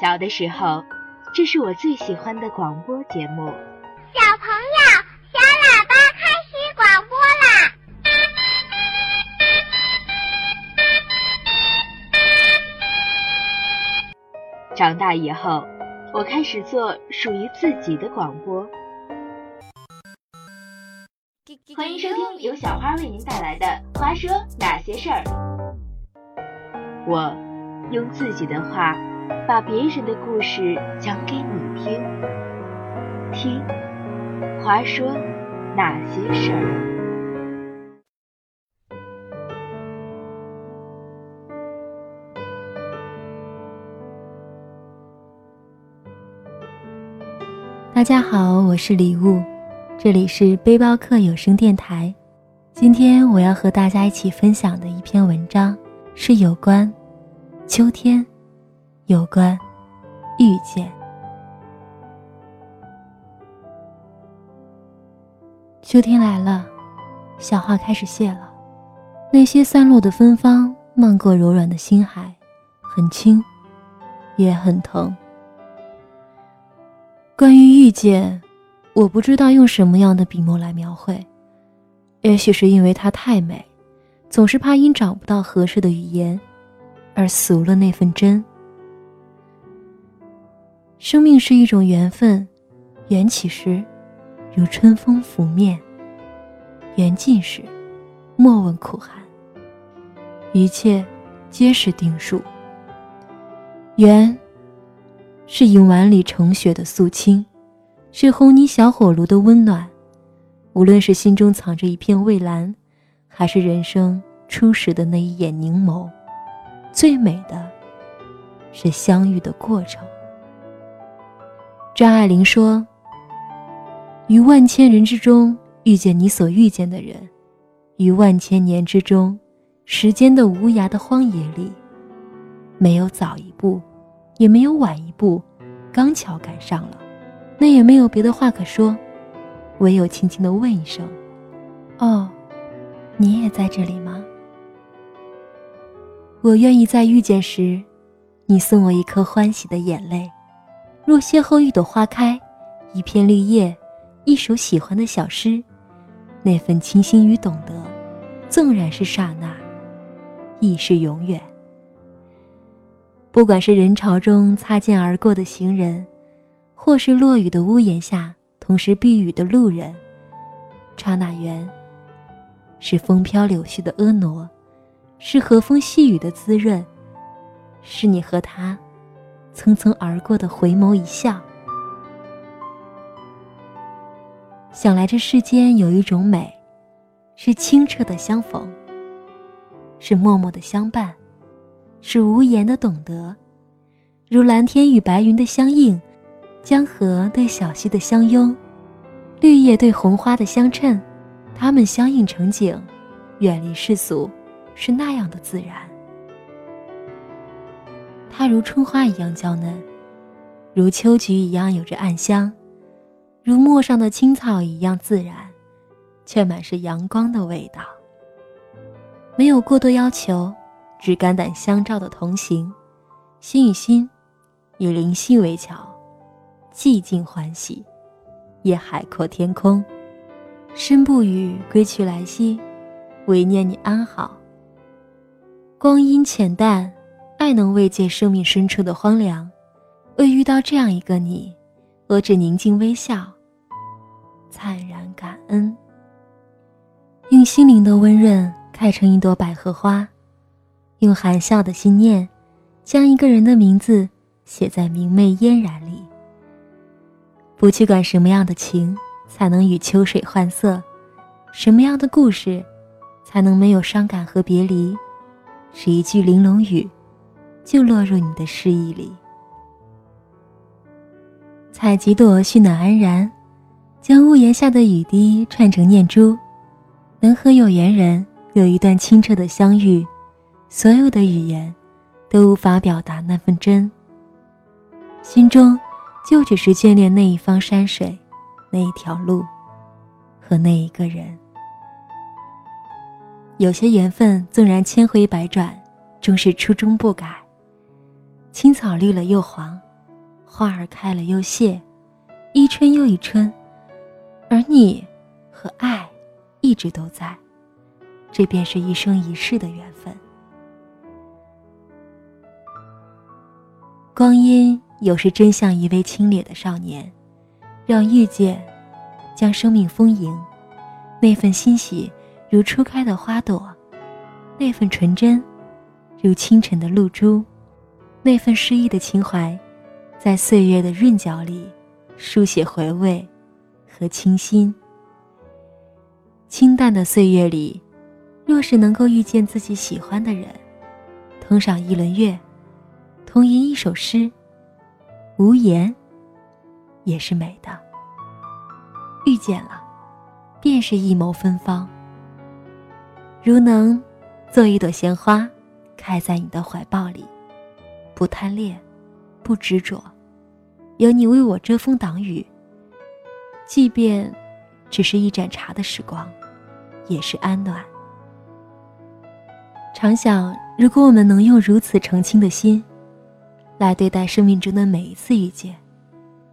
小的时候，这是我最喜欢的广播节目。小朋友，小喇叭开始广播啦！长大以后，我开始做属于自己的广播。欢迎收听由小花为您带来的《花说哪些事儿》。我用自己的话，把别人的故事讲给你听。听，华说哪些事儿。大家好，我是礼物，这里是背包客有声电台。今天我要和大家一起分享的一篇文章是有关秋天，有关遇见。秋天来了，小花开始谢了，那些散落的芬芳漫过柔软的心海，很轻，也很疼。关于遇见，我不知道用什么样的笔墨来描绘。也许是因为它太美，总是怕因找不到合适的语言，而俗了那份真。生命是一种缘分，缘起时，如春风拂面；缘尽时，莫问苦寒。一切，皆是定数。缘。是银碗里盛雪的素清，是红泥小火炉的温暖。无论是心中藏着一片蔚蓝，还是人生初始的那一眼凝眸，最美的是相遇的过程。张爱玲说：“于万千人之中遇见你所遇见的人，于万千年之中，时间的无涯的荒野里，没有早一步。”也没有晚一步，刚巧赶上了，那也没有别的话可说，唯有轻轻的问一声：“哦，你也在这里吗？”我愿意在遇见时，你送我一颗欢喜的眼泪，若邂逅一朵花开，一片绿叶，一首喜欢的小诗，那份清新与懂得，纵然是刹那，亦是永远。不管是人潮中擦肩而过的行人，或是落雨的屋檐下同时避雨的路人，刹那缘，是风飘柳絮的婀娜，是和风细雨的滋润，是你和他匆匆而过的回眸一笑。想来这世间有一种美，是清澈的相逢，是默默的相伴。是无言的懂得，如蓝天与白云的相映，江河对小溪的相拥，绿叶对红花的相衬，它们相映成景，远离世俗，是那样的自然。它如春花一样娇嫩，如秋菊一样有着暗香，如陌上的青草一样自然，却满是阳光的味道。没有过多要求。只肝胆相照的同行，心与心，以灵犀为桥，寂静欢喜，也海阔天空。身不语归去来兮，唯念你安好。光阴浅淡，爱能慰藉生命深处的荒凉。为遇到这样一个你，我只宁静微笑，灿然感恩。用心灵的温润，开成一朵百合花。用含笑的心念，将一个人的名字写在明媚嫣然里。不去管什么样的情才能与秋水换色，什么样的故事才能没有伤感和别离，是一句玲珑语，就落入你的诗意里。采几朵煦暖安然，将屋檐下的雨滴串成念珠，能和有缘人有一段清澈的相遇。所有的语言，都无法表达那份真。心中，就只是眷恋那一方山水，那一条路，和那一个人。有些缘分，纵然千回百转，终是初衷不改。青草绿了又黄，花儿开了又谢，一春又一春，而你和爱一直都在，这便是一生一世的缘分。光阴有时真像一位清冽的少年，让遇见将生命丰盈，那份欣喜如初开的花朵，那份纯真如清晨的露珠，那份诗意的情怀，在岁月的润角里书写回味和清新。清淡的岁月里，若是能够遇见自己喜欢的人，同赏一轮月。同吟一首诗，无言也是美的。遇见了，便是一谋芬芳。如能做一朵鲜花，开在你的怀抱里，不贪恋，不执着，有你为我遮风挡雨。即便只是一盏茶的时光，也是安暖。常想，如果我们能用如此澄清的心。来对待生命中的每一次遇见，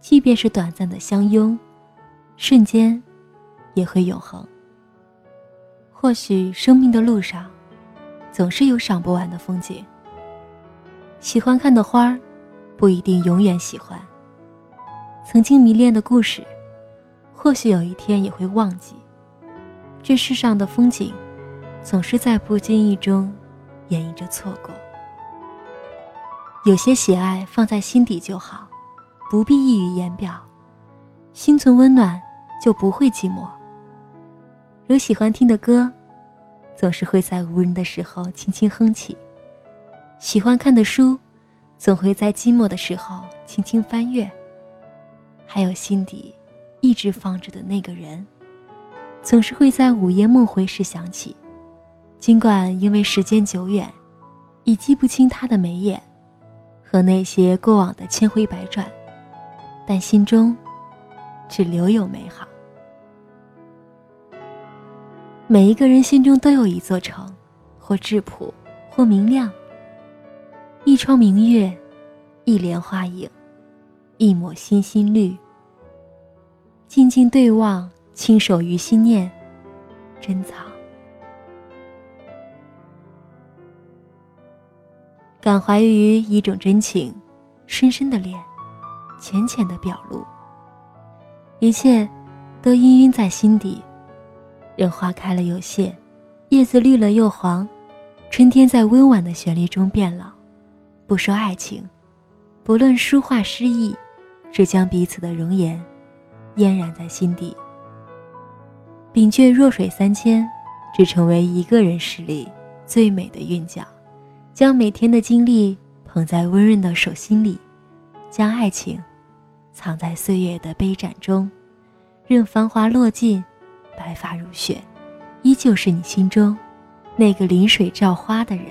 即便是短暂的相拥，瞬间，也会永恒。或许生命的路上，总是有赏不完的风景。喜欢看的花儿，不一定永远喜欢。曾经迷恋的故事，或许有一天也会忘记。这世上的风景，总是在不经意中，演绎着错过。有些喜爱放在心底就好，不必溢于言表。心存温暖，就不会寂寞。有喜欢听的歌，总是会在无人的时候轻轻哼起；喜欢看的书，总会在寂寞的时候轻轻翻阅。还有心底一直放着的那个人，总是会在午夜梦回时想起。尽管因为时间久远，已记不清他的眉眼。和那些过往的千回百转，但心中只留有美好。每一个人心中都有一座城，或质朴，或明亮。一窗明月，一帘花影，一抹心心绿。静静对望，轻手于心念，珍藏。感怀于一种真情，深深的恋，浅浅的表露。一切，都氤氲在心底。任花开了又谢，叶子绿了又黄，春天在温婉的旋律中变老。不说爱情，不论书画诗意，只将彼此的容颜嫣然在心底。秉却弱水三千，只成为一个人诗里最美的韵脚。将每天的经历捧在温润的手心里，将爱情藏在岁月的杯盏中，任繁华落尽，白发如雪，依旧是你心中那个临水照花的人。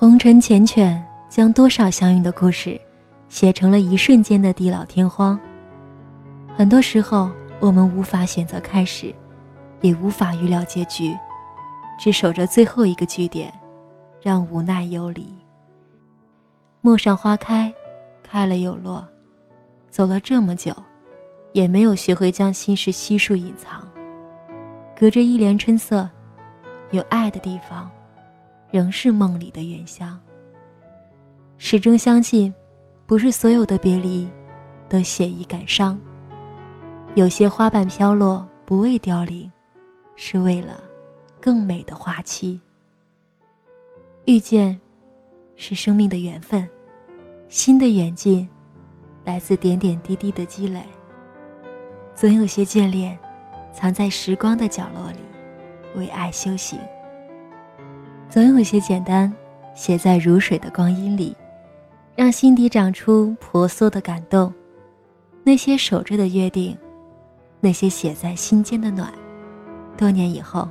红尘缱绻，将多少相遇的故事写成了一瞬间的地老天荒。很多时候，我们无法选择开始，也无法预料结局。只守着最后一个句点，让无奈游离。陌上花开，开了又落，走了这么久，也没有学会将心事悉数隐藏。隔着一帘春色，有爱的地方，仍是梦里的原乡。始终相信，不是所有的别离，都写意感伤。有些花瓣飘落，不为凋零，是为了。更美的花期。遇见，是生命的缘分；心的远近，来自点点滴滴的积累。总有些眷恋，藏在时光的角落里，为爱修行；总有些简单，写在如水的光阴里，让心底长出婆娑的感动。那些守着的约定，那些写在心间的暖，多年以后。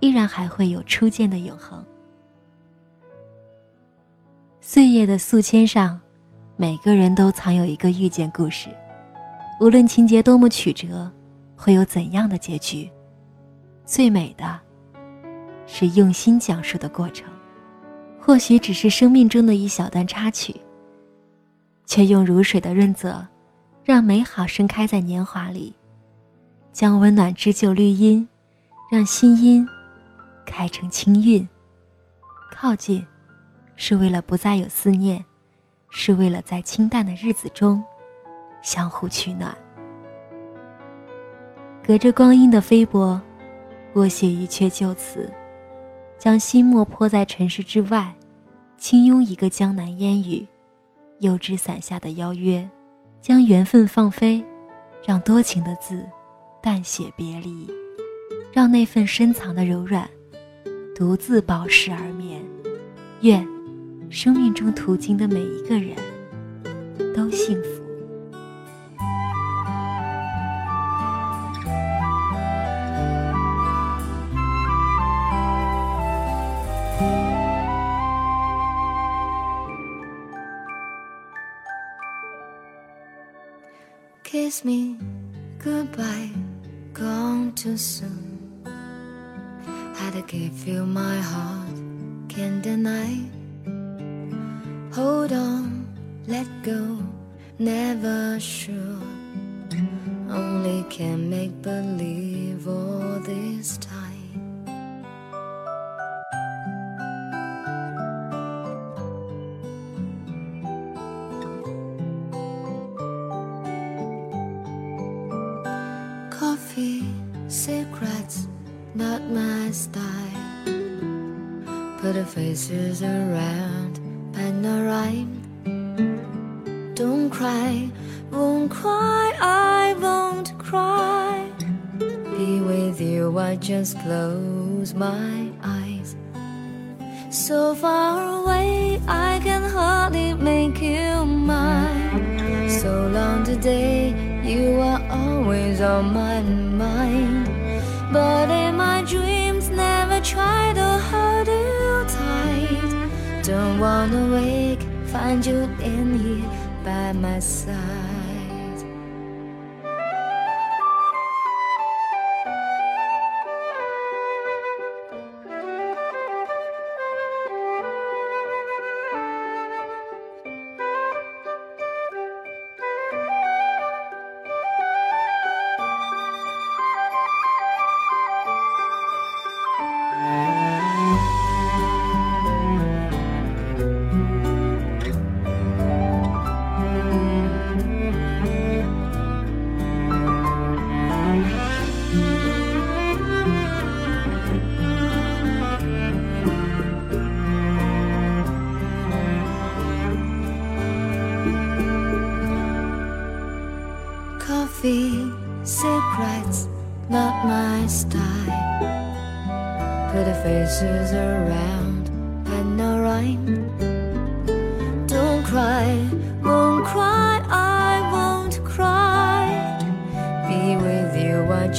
依然还会有初见的永恒。岁月的素笺上，每个人都藏有一个遇见故事，无论情节多么曲折，会有怎样的结局，最美的，是用心讲述的过程。或许只是生命中的一小段插曲，却用如水的润泽，让美好盛开在年华里，将温暖织就绿荫，让新荫开成清韵。靠近，是为了不再有思念，是为了在清淡的日子中相互取暖。隔着光阴的飞波，我写一阙旧词，将心墨泼在尘世之外，轻拥一个江南烟雨。油纸伞下的邀约，将缘分放飞，让多情的字淡写别离，让那份深藏的柔软独自饱食而眠。愿生命中途经的每一个人都幸福。Kiss me goodbye, gone too soon. Had to give you my heart, can't deny. Hold on, let go, never sure. Only can make believe all this time. Secrets, not my style. Put the faces around, but no rhyme. Don't cry, won't cry, I won't cry. Be with you, I just close my eyes. So far away, I can hardly make you mine. So long today you are always on my mind. But in my dreams, never try to hold you tight. Don't wanna wake, find you in here by my side.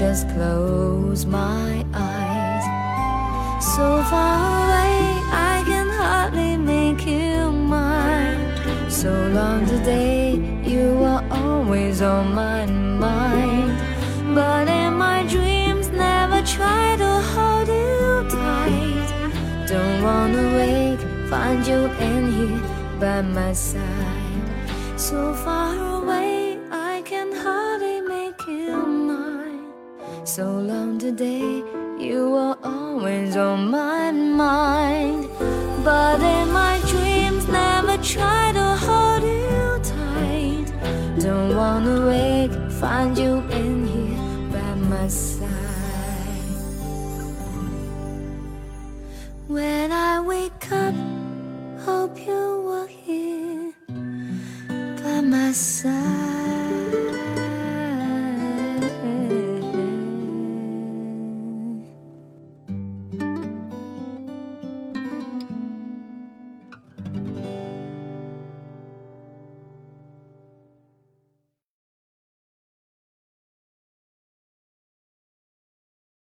Just close my eyes. So far away, I can hardly make you mine. So long today, you are always on my mind. But in my dreams, never try to hold you tight. Don't wanna wake, find you in here by my side. So far away, So long today, you are always on my mind. But in my dreams, never try to hold you tight. Don't wanna wake, find you in here by my side. When I wake up, hope you were here by my side.